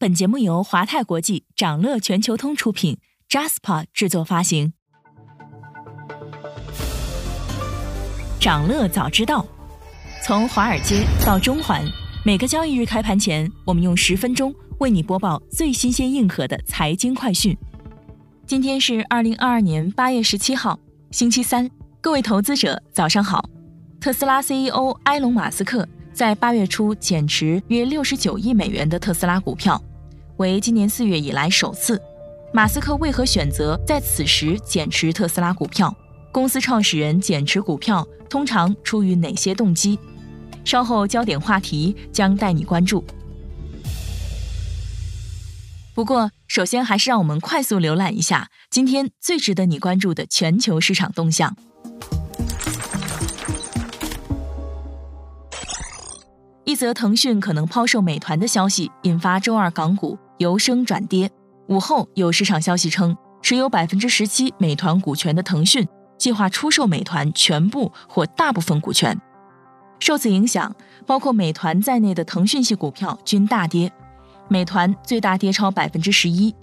本节目由华泰国际、掌乐全球通出品，Jaspa 制作发行。掌乐早知道，从华尔街到中环，每个交易日开盘前，我们用十分钟为你播报最新鲜、硬核的财经快讯。今天是二零二二年八月十七号，星期三，各位投资者早上好。特斯拉 CEO 埃隆·马斯克在八月初减持约六十九亿美元的特斯拉股票。为今年四月以来首次，马斯克为何选择在此时减持特斯拉股票？公司创始人减持股票通常出于哪些动机？稍后焦点话题将带你关注。不过，首先还是让我们快速浏览一下今天最值得你关注的全球市场动向。一则腾讯可能抛售美团的消息引发周二港股。由升转跌，午后有市场消息称，持有百分之十七美团股权的腾讯计划出售美团全部或大部分股权。受此影响，包括美团在内的腾讯系股票均大跌，美团最大跌超百分之十一。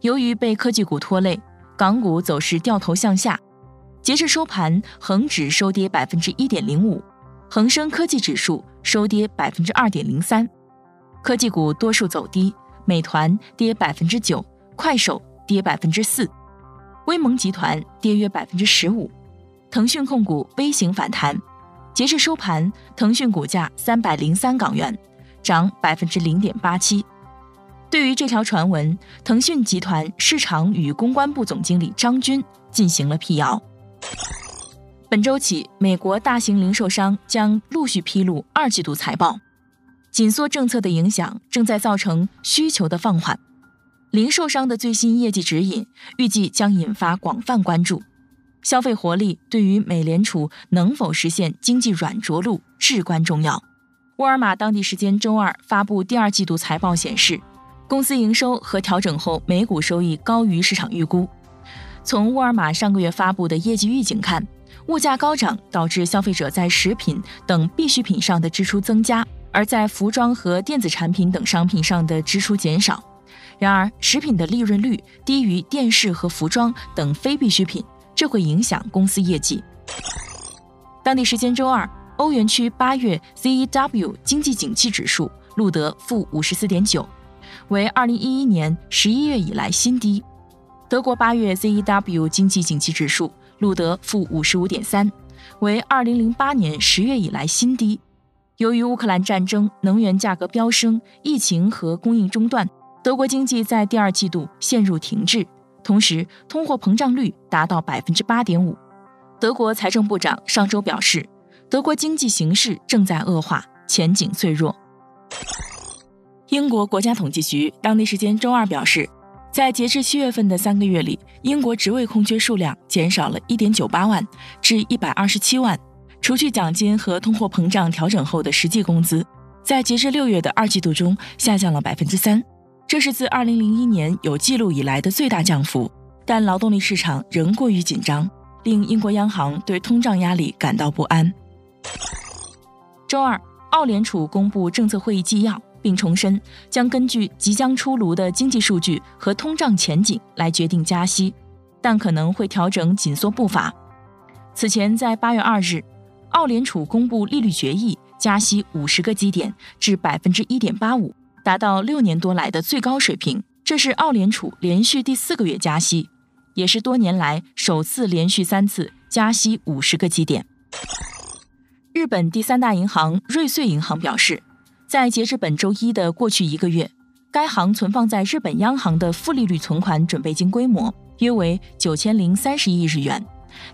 由于被科技股拖累，港股走势掉头向下。截至收盘，恒指收跌百分之一点零五，恒生科技指数收跌百分之二点零三，科技股多数走低。美团跌百分之九，快手跌百分之四，威盟集团跌约百分之十五，腾讯控股微型反弹。截至收盘，腾讯股价三百零三港元，涨百分之零点八七。对于这条传闻，腾讯集团市场与公关部总经理张军进行了辟谣。本周起，美国大型零售商将陆续披露二季度财报。紧缩政策的影响正在造成需求的放缓，零售商的最新业绩指引预计将引发广泛关注。消费活力对于美联储能否实现经济软着陆至关重要。沃尔玛当地时间周二发布第二季度财报显示，公司营收和调整后每股收益高于市场预估。从沃尔玛上个月发布的业绩预警看，物价高涨导致消费者在食品等必需品上的支出增加。而在服装和电子产品等商品上的支出减少，然而食品的利润率低于电视和服装等非必需品，这会影响公司业绩。当地时间周二，欧元区八月 CEW 经济景气指数录得负五十四点九，为二零一一年十一月以来新低。德国八月 CEW 经济景气指数录得负五十五点三，为二零零八年十月以来新低。由于乌克兰战争、能源价格飙升、疫情和供应中断，德国经济在第二季度陷入停滞，同时通货膨胀率达到百分之八点五。德国财政部长上周表示，德国经济形势正在恶化，前景脆弱。英国国家统计局当地时间周二表示，在截至七月份的三个月里，英国职位空缺数量减少了一点九八万，至一百二十七万。除去奖金和通货膨胀调整后的实际工资，在截至六月的二季度中下降了百分之三，这是自二零零一年有记录以来的最大降幅。但劳动力市场仍过于紧张，令英国央行对通胀压力感到不安。周二，澳联储公布政策会议纪要，并重申将根据即将出炉的经济数据和通胀前景来决定加息，但可能会调整紧缩步伐。此前，在八月二日。澳联储公布利率决议，加息五十个基点至百分之一点八五，达到六年多来的最高水平。这是澳联储连续第四个月加息，也是多年来首次连续三次加息五十个基点。日本第三大银行瑞穗银行表示，在截至本周一的过去一个月，该行存放在日本央行的负利率存款准备金规模约为九千零三十亿日元。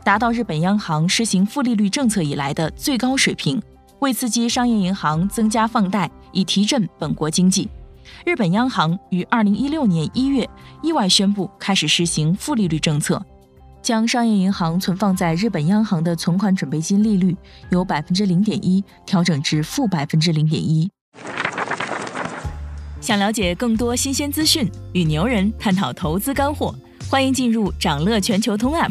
达到日本央行实行负利率政策以来的最高水平，为刺激商业银行增加放贷，以提振本国经济，日本央行于二零一六年一月意外宣布开始实行负利率政策，将商业银行存放在日本央行的存款准备金利率由百分之零点一调整至负百分之零点一。想了解更多新鲜资讯，与牛人探讨投资干货，欢迎进入掌乐全球通 App。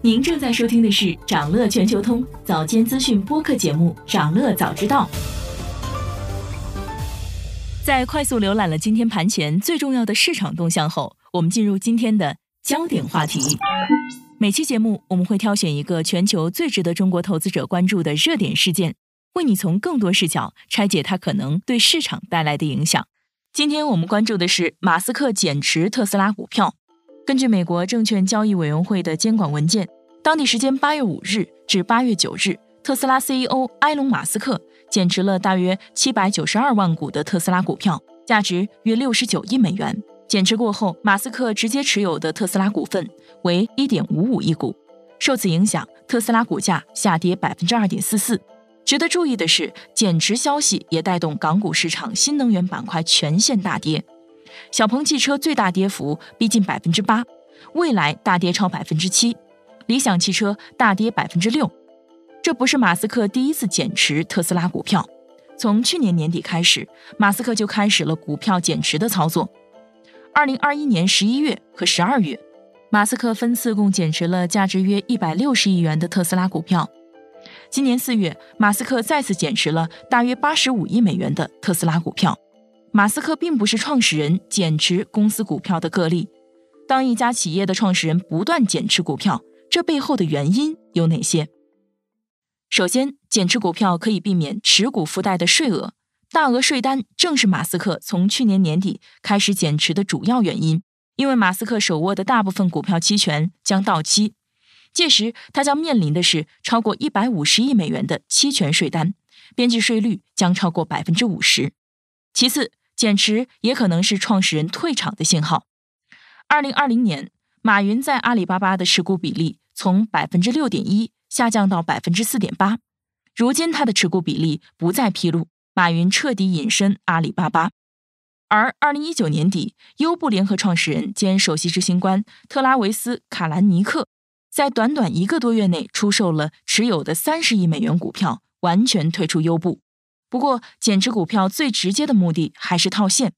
您正在收听的是掌乐全球通早间资讯播客节目《掌乐早知道》。在快速浏览了今天盘前最重要的市场动向后，我们进入今天的焦点话题。每期节目我们会挑选一个全球最值得中国投资者关注的热点事件，为你从更多视角拆解它可能对市场带来的影响。今天我们关注的是马斯克减持特斯拉股票。根据美国证券交易委员会的监管文件，当地时间八月五日至八月九日，特斯拉 CEO 埃隆·马斯克减持了大约七百九十二万股的特斯拉股票，价值约六十九亿美元。减持过后，马斯克直接持有的特斯拉股份为一点五五亿股，受此影响，特斯拉股价下跌百分之二点四四。值得注意的是，减持消息也带动港股市场新能源板块全线大跌。小鹏汽车最大跌幅逼近百分之八，蔚来大跌超百分之七，理想汽车大跌百分之六。这不是马斯克第一次减持特斯拉股票，从去年年底开始，马斯克就开始了股票减持的操作。二零二一年十一月和十二月，马斯克分次共减持了价值约一百六十亿元的特斯拉股票。今年四月，马斯克再次减持了大约八十五亿美元的特斯拉股票。马斯克并不是创始人减持公司股票的个例。当一家企业的创始人不断减持股票，这背后的原因有哪些？首先，减持股票可以避免持股附带的税额，大额税单正是马斯克从去年年底开始减持的主要原因。因为马斯克手握的大部分股票期权将到期，届时他将面临的是超过一百五十亿美元的期权税单，边际税率将超过百分之五十。其次，减持也可能是创始人退场的信号。二零二零年，马云在阿里巴巴的持股比例从百分之六点一下降到百分之四点八，如今他的持股比例不再披露，马云彻底隐身阿里巴巴。而二零一九年底，优步联合创始人兼首席执行官特拉维斯·卡兰尼克在短短一个多月内出售了持有的三十亿美元股票，完全退出优步。不过，减持股票最直接的目的还是套现。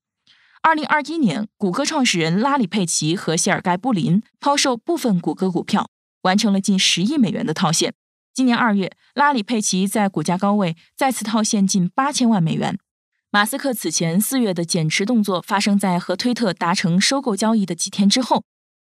二零二一年，谷歌创始人拉里·佩奇和谢尔盖·布林抛售部分谷歌股票，完成了近十亿美元的套现。今年二月，拉里·佩奇在股价高位再次套现近八千万美元。马斯克此前四月的减持动作发生在和推特达成收购交易的几天之后，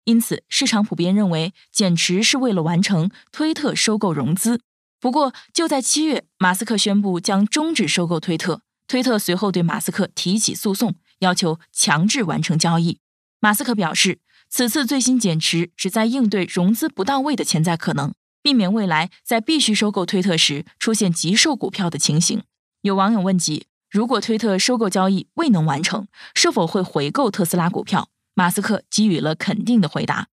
因此市场普遍认为减持是为了完成推特收购融资。不过，就在七月，马斯克宣布将终止收购推特。推特随后对马斯克提起诉讼，要求强制完成交易。马斯克表示，此次最新减持旨在应对融资不到位的潜在可能，避免未来在必须收购推特时出现急售股票的情形。有网友问及，如果推特收购交易未能完成，是否会回购特斯拉股票？马斯克给予了肯定的回答。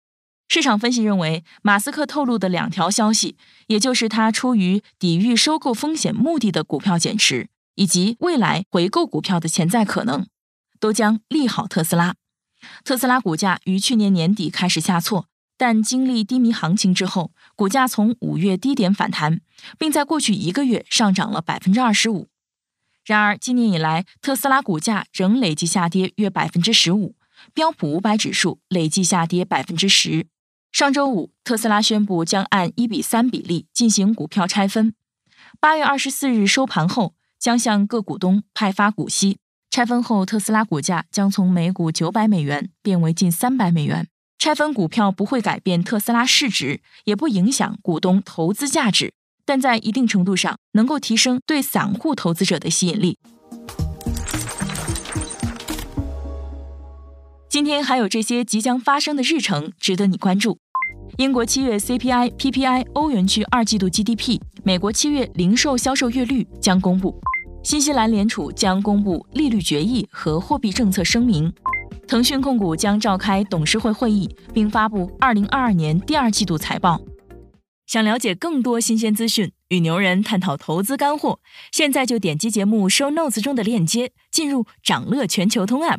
市场分析认为，马斯克透露的两条消息，也就是他出于抵御收购风险目的的股票减持，以及未来回购股票的潜在可能，都将利好特斯拉。特斯拉股价于去年年底开始下挫，但经历低迷行情之后，股价从五月低点反弹，并在过去一个月上涨了百分之二十五。然而，今年以来，特斯拉股价仍累计下跌约百分之十五，标普五百指数累计下跌百分之十。上周五，特斯拉宣布将按一比三比例进行股票拆分。八月二十四日收盘后，将向各股东派发股息。拆分后，特斯拉股价将从每股九百美元变为近三百美元。拆分股票不会改变特斯拉市值，也不影响股东投资价值，但在一定程度上能够提升对散户投资者的吸引力。今天还有这些即将发生的日程值得你关注：英国七月 CPI、PPI、欧元区二季度 GDP、美国七月零售销售月率将公布；新西兰联储将公布利率决议和货币政策声明；腾讯控股将召开董事会会议，并发布二零二二年第二季度财报。想了解更多新鲜资讯，与牛人探讨投资干货，现在就点击节目 show notes 中的链接，进入掌乐全球通 app。